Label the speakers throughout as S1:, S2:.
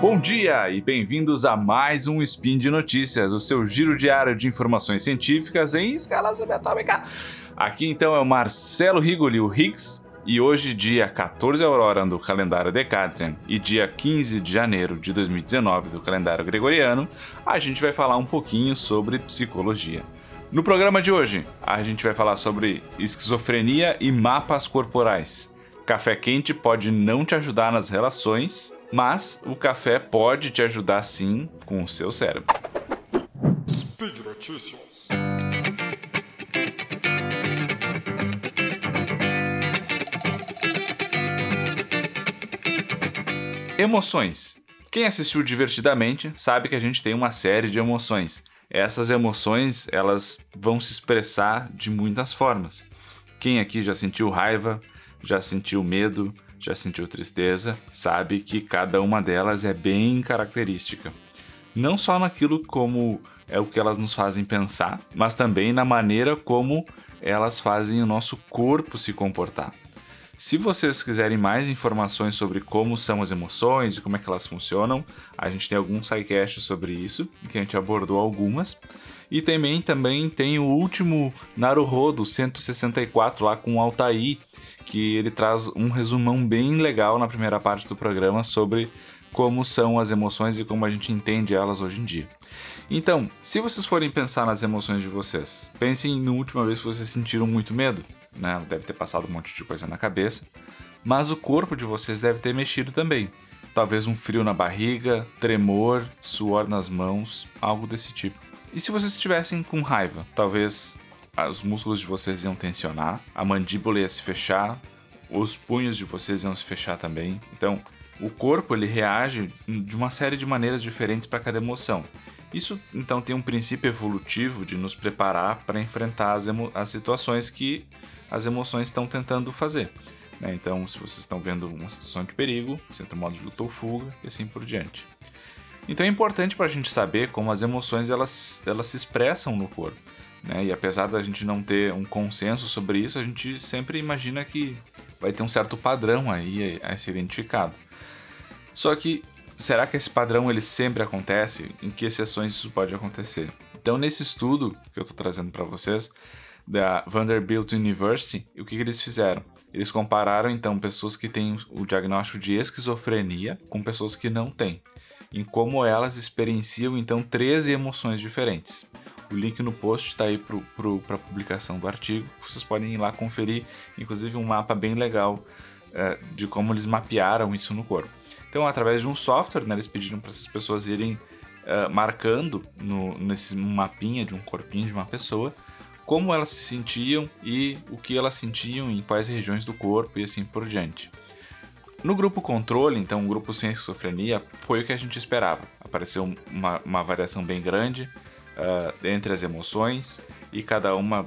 S1: Bom dia e bem-vindos a mais um Spin de Notícias, o seu giro diário de informações científicas em escala subatômica. Aqui então é o Marcelo Rigoli, o Higgs, e hoje, dia 14 Aurora do calendário Decatrian e dia 15 de janeiro de 2019 do calendário Gregoriano, a gente vai falar um pouquinho sobre psicologia. No programa de hoje, a gente vai falar sobre esquizofrenia e mapas corporais. Café quente pode não te ajudar nas relações, mas o café pode te ajudar sim com o seu cérebro.
S2: Speed Notícias.
S1: Emoções. Quem assistiu divertidamente sabe que a gente tem uma série de emoções. Essas emoções, elas vão se expressar de muitas formas. Quem aqui já sentiu raiva, já sentiu medo, já sentiu tristeza, sabe que cada uma delas é bem característica. Não só naquilo como é o que elas nos fazem pensar, mas também na maneira como elas fazem o nosso corpo se comportar. Se vocês quiserem mais informações sobre como são as emoções e como é que elas funcionam, a gente tem alguns sidecasts sobre isso, que a gente abordou algumas. E também, também tem o último Naruhodo 164 lá com o Altair, que ele traz um resumão bem legal na primeira parte do programa sobre como são as emoções e como a gente entende elas hoje em dia. Então, se vocês forem pensar nas emoções de vocês, pensem na última vez que vocês sentiram muito medo né? Deve ter passado um monte de coisa na cabeça. Mas o corpo de vocês deve ter mexido também. Talvez um frio na barriga, tremor, suor nas mãos, algo desse tipo. E se vocês estivessem com raiva, talvez ah, os músculos de vocês iam tensionar, a mandíbula ia se fechar, os punhos de vocês iam se fechar também. Então, o corpo ele reage de uma série de maneiras diferentes para cada emoção. Isso então tem um princípio evolutivo de nos preparar para enfrentar as, as situações que as emoções estão tentando fazer. Né? Então, se vocês estão vendo uma situação de perigo, você entra no modo de luta ou fuga e assim por diante. Então é importante para a gente saber como as emoções elas, elas se expressam no corpo. Né? E apesar da gente não ter um consenso sobre isso, a gente sempre imagina que vai ter um certo padrão aí a, ser identificado. Só que será que esse padrão ele sempre acontece? Em que exceções isso pode acontecer? Então nesse estudo que eu estou trazendo para vocês, da Vanderbilt University, o que, que eles fizeram? Eles compararam então pessoas que têm o diagnóstico de esquizofrenia com pessoas que não têm, em como elas experienciam então 13 emoções diferentes. O link no post está aí para a publicação do artigo. Vocês podem ir lá conferir, inclusive um mapa bem legal é, de como eles mapearam isso no corpo. Então, através de um software, né, eles pediram para essas pessoas irem uh, marcando no, nesse mapinha de um corpinho de uma pessoa como elas se sentiam e o que elas sentiam em quais regiões do corpo e assim por diante. No grupo controle, então, o grupo sem esquizofrenia, foi o que a gente esperava. Apareceu uma, uma variação bem grande uh, entre as emoções e cada uma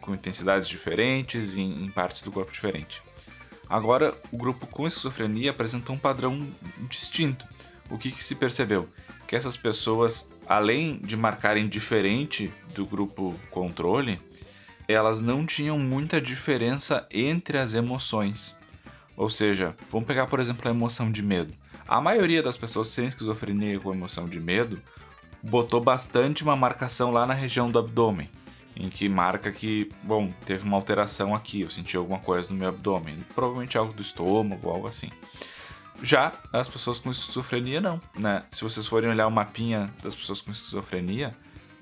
S1: com intensidades diferentes em, em partes do corpo diferente. Agora, o grupo com esquizofrenia apresentou um padrão distinto. O que, que se percebeu? Que essas pessoas além de marcarem diferente do grupo controle, elas não tinham muita diferença entre as emoções. Ou seja, vamos pegar por exemplo a emoção de medo. A maioria das pessoas sem esquizofrenia com emoção de medo botou bastante uma marcação lá na região do abdômen, em que marca que, bom, teve uma alteração aqui, eu senti alguma coisa no meu abdômen, provavelmente algo do estômago, algo assim. Já as pessoas com esquizofrenia não, né? Se vocês forem olhar o mapinha das pessoas com esquizofrenia,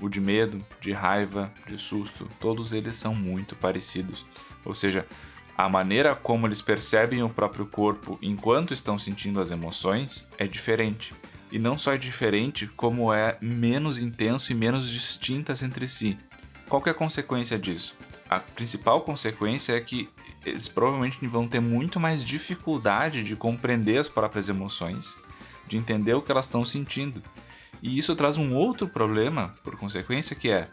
S1: o de medo, de raiva, de susto, todos eles são muito parecidos. Ou seja, a maneira como eles percebem o próprio corpo enquanto estão sentindo as emoções é diferente. E não só é diferente, como é menos intenso e menos distintas entre si. Qual é a consequência disso? A principal consequência é que eles provavelmente vão ter muito mais dificuldade de compreender as próprias emoções, de entender o que elas estão sentindo. E isso traz um outro problema, por consequência, que é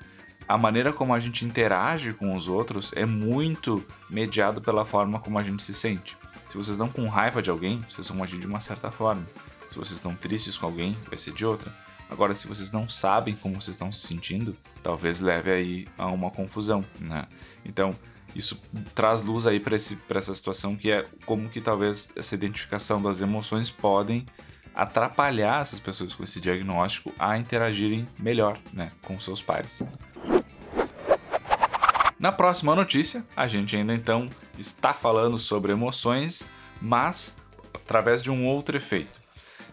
S1: a maneira como a gente interage com os outros é muito mediado pela forma como a gente se sente. Se vocês estão com raiva de alguém, vocês vão agir de uma certa forma. Se vocês estão tristes com alguém, vai ser de outra. Agora, se vocês não sabem como vocês estão se sentindo, talvez leve aí a uma confusão, né? Então, isso traz luz aí para essa situação que é como que talvez essa identificação das emoções podem atrapalhar essas pessoas com esse diagnóstico a interagirem melhor né, com seus pares. Na próxima notícia, a gente ainda então está falando sobre emoções, mas através de um outro efeito.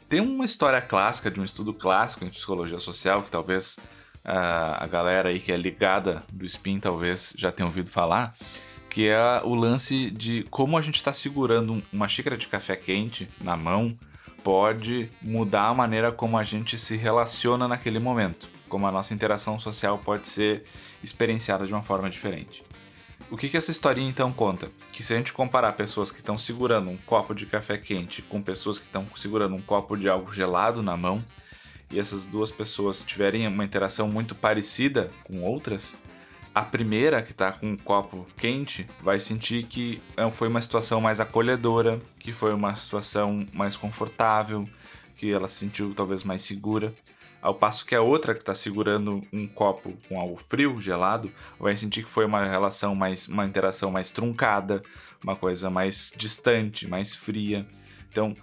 S1: Tem uma história clássica de um estudo clássico em psicologia social que talvez uh, a galera aí que é ligada do spin talvez já tenha ouvido falar, que é o lance de como a gente está segurando uma xícara de café quente na mão pode mudar a maneira como a gente se relaciona naquele momento, como a nossa interação social pode ser experienciada de uma forma diferente. O que, que essa historinha então conta? Que se a gente comparar pessoas que estão segurando um copo de café quente com pessoas que estão segurando um copo de algo gelado na mão, e essas duas pessoas tiverem uma interação muito parecida com outras, a primeira que está com um copo quente vai sentir que é, foi uma situação mais acolhedora, que foi uma situação mais confortável, que ela se sentiu talvez mais segura. Ao passo que a outra que está segurando um copo com algo frio, gelado, vai sentir que foi uma relação mais, uma interação mais truncada, uma coisa mais distante, mais fria. Então,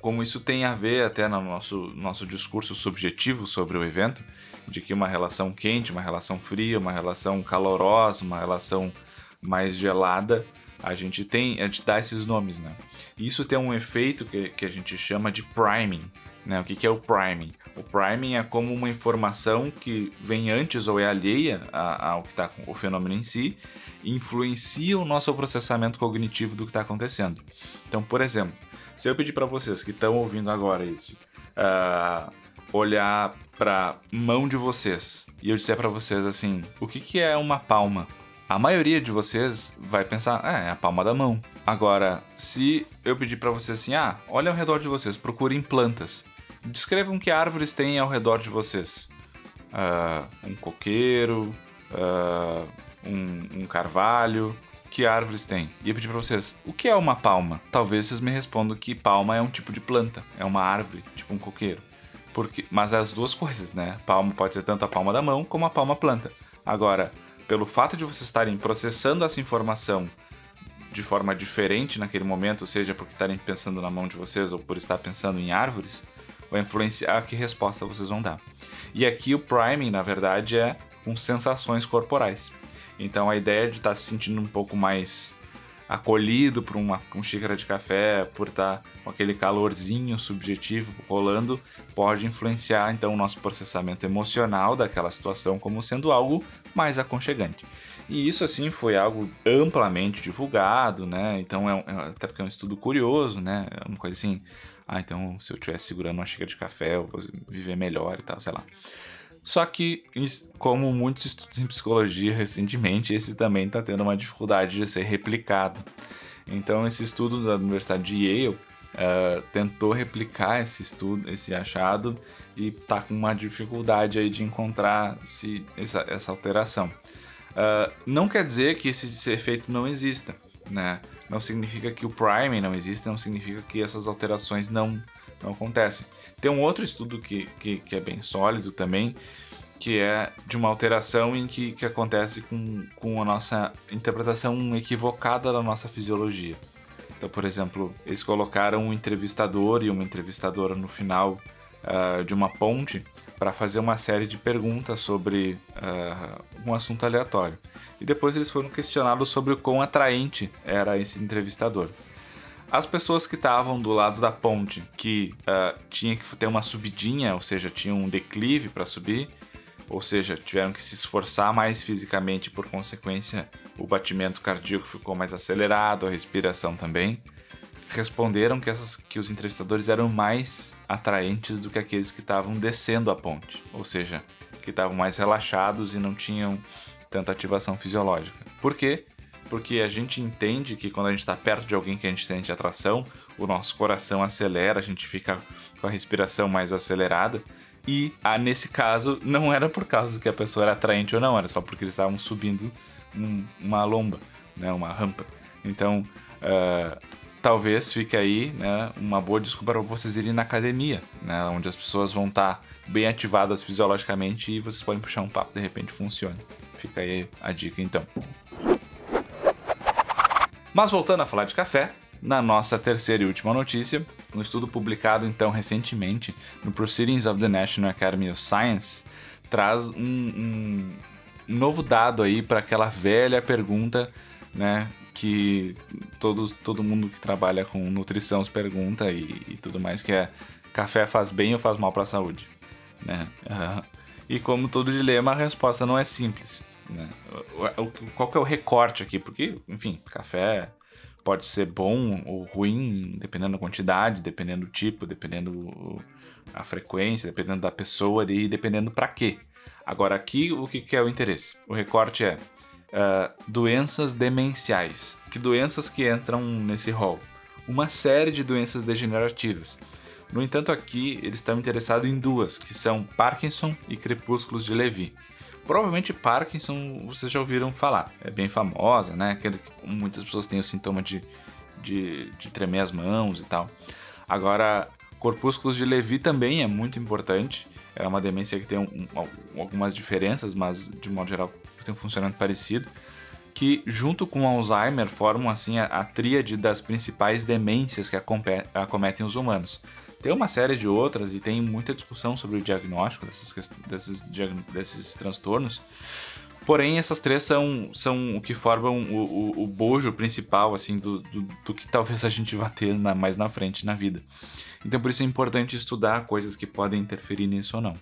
S1: como isso tem a ver até no nosso, nosso discurso subjetivo sobre o evento, de que uma relação quente, uma relação fria, uma relação calorosa, uma relação mais gelada, a gente tem, a gente dá esses nomes, né? Isso tem um efeito que, que a gente chama de priming, né? O que, que é o priming? O priming é como uma informação que vem antes ou é alheia ao que está o fenômeno em si, influencia o nosso processamento cognitivo do que está acontecendo. Então, por exemplo, se eu pedir para vocês que estão ouvindo agora isso, uh, olhar para mão de vocês e eu disser para vocês assim, o que, que é uma palma? A maioria de vocês vai pensar, é, é a palma da mão. Agora, se eu pedir para vocês assim, ah, olha ao redor de vocês, procurem plantas. Descrevam que árvores tem ao redor de vocês. Uh, um coqueiro, uh, um, um carvalho, que árvores tem? E eu pedi para vocês, o que é uma palma? Talvez vocês me respondam que palma é um tipo de planta, é uma árvore, tipo um coqueiro. Porque, mas é as duas coisas, né? Palma pode ser tanto a palma da mão como a palma planta. Agora, pelo fato de vocês estarem processando essa informação de forma diferente naquele momento, seja porque estarem pensando na mão de vocês ou por estar pensando em árvores, vai influenciar que resposta vocês vão dar. E aqui o priming, na verdade, é com sensações corporais. Então a ideia de estar se sentindo um pouco mais acolhido por uma, uma xícara de café, por estar com aquele calorzinho subjetivo rolando, pode influenciar então o nosso processamento emocional daquela situação como sendo algo mais aconchegante. E isso assim foi algo amplamente divulgado, né? Então é, é até porque é um estudo curioso, né? É uma coisa assim, ah, então se eu estivesse segurando uma xícara de café, eu vou viver melhor e tal, sei lá. Só que, como muitos estudos em psicologia recentemente, esse também está tendo uma dificuldade de ser replicado. Então, esse estudo da Universidade de Yale uh, tentou replicar esse estudo, esse achado, e está com uma dificuldade aí de encontrar essa, essa alteração. Uh, não quer dizer que esse efeito não exista, né? Não significa que o priming não existe, não significa que essas alterações não não acontece. Tem um outro estudo que, que, que, é bem sólido também, que é de uma alteração em que, que acontece com, com a nossa interpretação equivocada da nossa fisiologia. Então, por exemplo, eles colocaram um entrevistador e uma entrevistadora no final uh, de uma ponte para fazer uma série de perguntas sobre uh, um assunto aleatório. E depois eles foram questionados sobre o quão atraente era esse entrevistador. As pessoas que estavam do lado da ponte, que uh, tinha que ter uma subidinha, ou seja, tinha um declive para subir, ou seja, tiveram que se esforçar mais fisicamente, por consequência, o batimento cardíaco ficou mais acelerado, a respiração também. Responderam que, essas, que os entrevistadores eram mais atraentes do que aqueles que estavam descendo a ponte, ou seja, que estavam mais relaxados e não tinham tanta ativação fisiológica. Por quê? porque a gente entende que quando a gente está perto de alguém que a gente sente atração, o nosso coração acelera, a gente fica com a respiração mais acelerada. E ah, nesse caso, não era por causa que a pessoa era atraente ou não, era só porque eles estavam subindo um, uma lomba, né, uma rampa. Então, uh, talvez fique aí né, uma boa desculpa para vocês irem na academia, né, onde as pessoas vão estar tá bem ativadas fisiologicamente e vocês podem puxar um papo, de repente funciona. Fica aí a dica então. Mas voltando a falar de café, na nossa terceira e última notícia, Um estudo publicado então recentemente no Proceedings of the National Academy of Science traz um, um novo dado aí para aquela velha pergunta, né, que todo, todo mundo que trabalha com nutrição se pergunta e, e tudo mais, que é café faz bem ou faz mal para a saúde, né? Uhum. E como todo dilema, a resposta não é simples, né? Qual que é o recorte aqui? Porque, enfim, café pode ser bom ou ruim, dependendo da quantidade, dependendo do tipo, dependendo a frequência, dependendo da pessoa e dependendo para quê. Agora aqui o que, que é o interesse? O recorte é uh, doenças demenciais. Que doenças que entram nesse rol? Uma série de doenças degenerativas. No entanto, aqui eles estão interessados em duas, que são Parkinson e crepúsculos de Levi. Provavelmente Parkinson vocês já ouviram falar, é bem famosa, né? Que muitas pessoas têm o sintoma de, de, de tremer as mãos e tal. Agora, corpúsculos de Levi também é muito importante. É uma demência que tem um, um, algumas diferenças, mas de modo geral tem um funcionamento parecido. Que junto com Alzheimer formam assim a, a tríade das principais demências que acometem os humanos. Tem uma série de outras e tem muita discussão sobre o diagnóstico desses, desses, desses transtornos. Porém, essas três são, são o que formam o, o, o bojo principal, assim, do, do, do, que talvez a gente vá ter na, mais na frente na vida. Então, por isso é importante estudar coisas que podem interferir nisso ou não.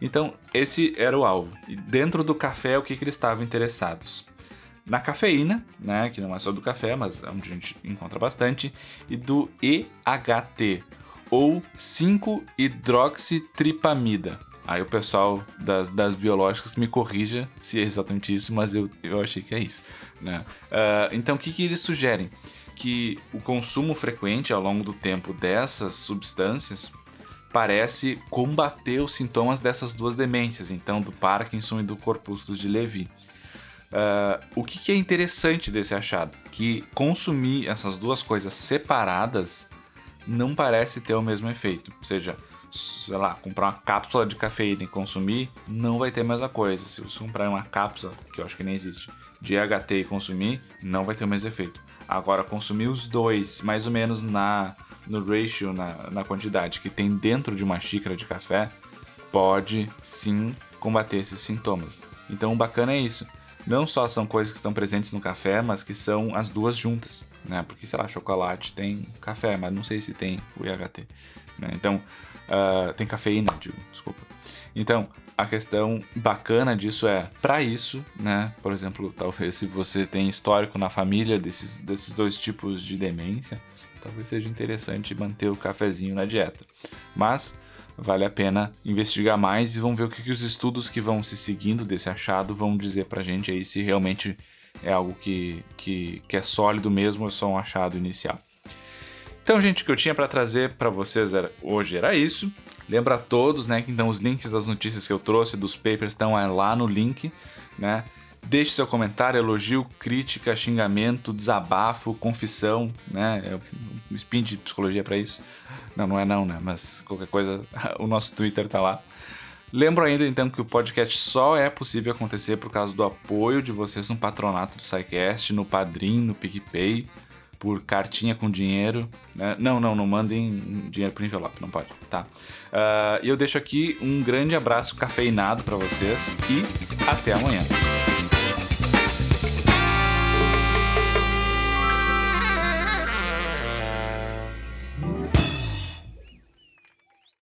S1: Então, esse era o alvo. E dentro do café, o que, que eles estavam interessados? Na cafeína, né, que não é só do café, mas é onde a gente encontra bastante, e do EHT, ou 5-hidroxitripamida. Aí o pessoal das, das biológicas me corrija se é exatamente isso, mas eu, eu achei que é isso. Né? Uh, então o que, que eles sugerem? Que o consumo frequente ao longo do tempo dessas substâncias parece combater os sintomas dessas duas demências, então do Parkinson e do corpúsculo de Levi. Uh, o que, que, é interessante desse achado? Que consumir essas duas coisas separadas não parece ter o mesmo efeito. Ou seja, sei lá, comprar uma cápsula de cafeína e consumir, não vai ter a mesma coisa. Se você comprar uma cápsula, que eu acho que nem existe, de HT e consumir, não vai ter o mesmo efeito. Agora, consumir os dois, mais ou menos na no ratio, na, na quantidade que tem dentro de uma xícara de café, pode sim combater esses sintomas. Então, o bacana é isso não só são coisas que estão presentes no café, mas que são as duas juntas, né? Porque, sei lá, chocolate tem café, mas não sei se tem o IHT. Né? Então, uh, tem cafeína, digo, desculpa. Então, a questão bacana disso é, para isso, né? Por exemplo, talvez se você tem histórico na família desses, desses dois tipos de demência, talvez seja interessante manter o cafezinho na dieta. Mas vale a pena investigar mais e vamos ver o que, que os estudos que vão se seguindo desse achado vão dizer pra gente aí se realmente é algo que, que, que é sólido mesmo ou é só um achado inicial. Então, gente, o que eu tinha para trazer para vocês era, hoje era isso. Lembra a todos, né, que então os links das notícias que eu trouxe, dos papers, estão lá no link, né? Deixe seu comentário, elogio, crítica, xingamento, desabafo, confissão, né? É um spin de psicologia para isso. Não, não é não, né? Mas qualquer coisa, o nosso Twitter tá lá. Lembro ainda então que o podcast só é possível acontecer por causa do apoio de vocês no patronato do SciCast, no Padrim, no PicPay, por cartinha com dinheiro. Né? Não, não, não mandem dinheiro por envelope, não pode, tá? Uh, e eu deixo aqui um grande abraço cafeinado para vocês e até amanhã.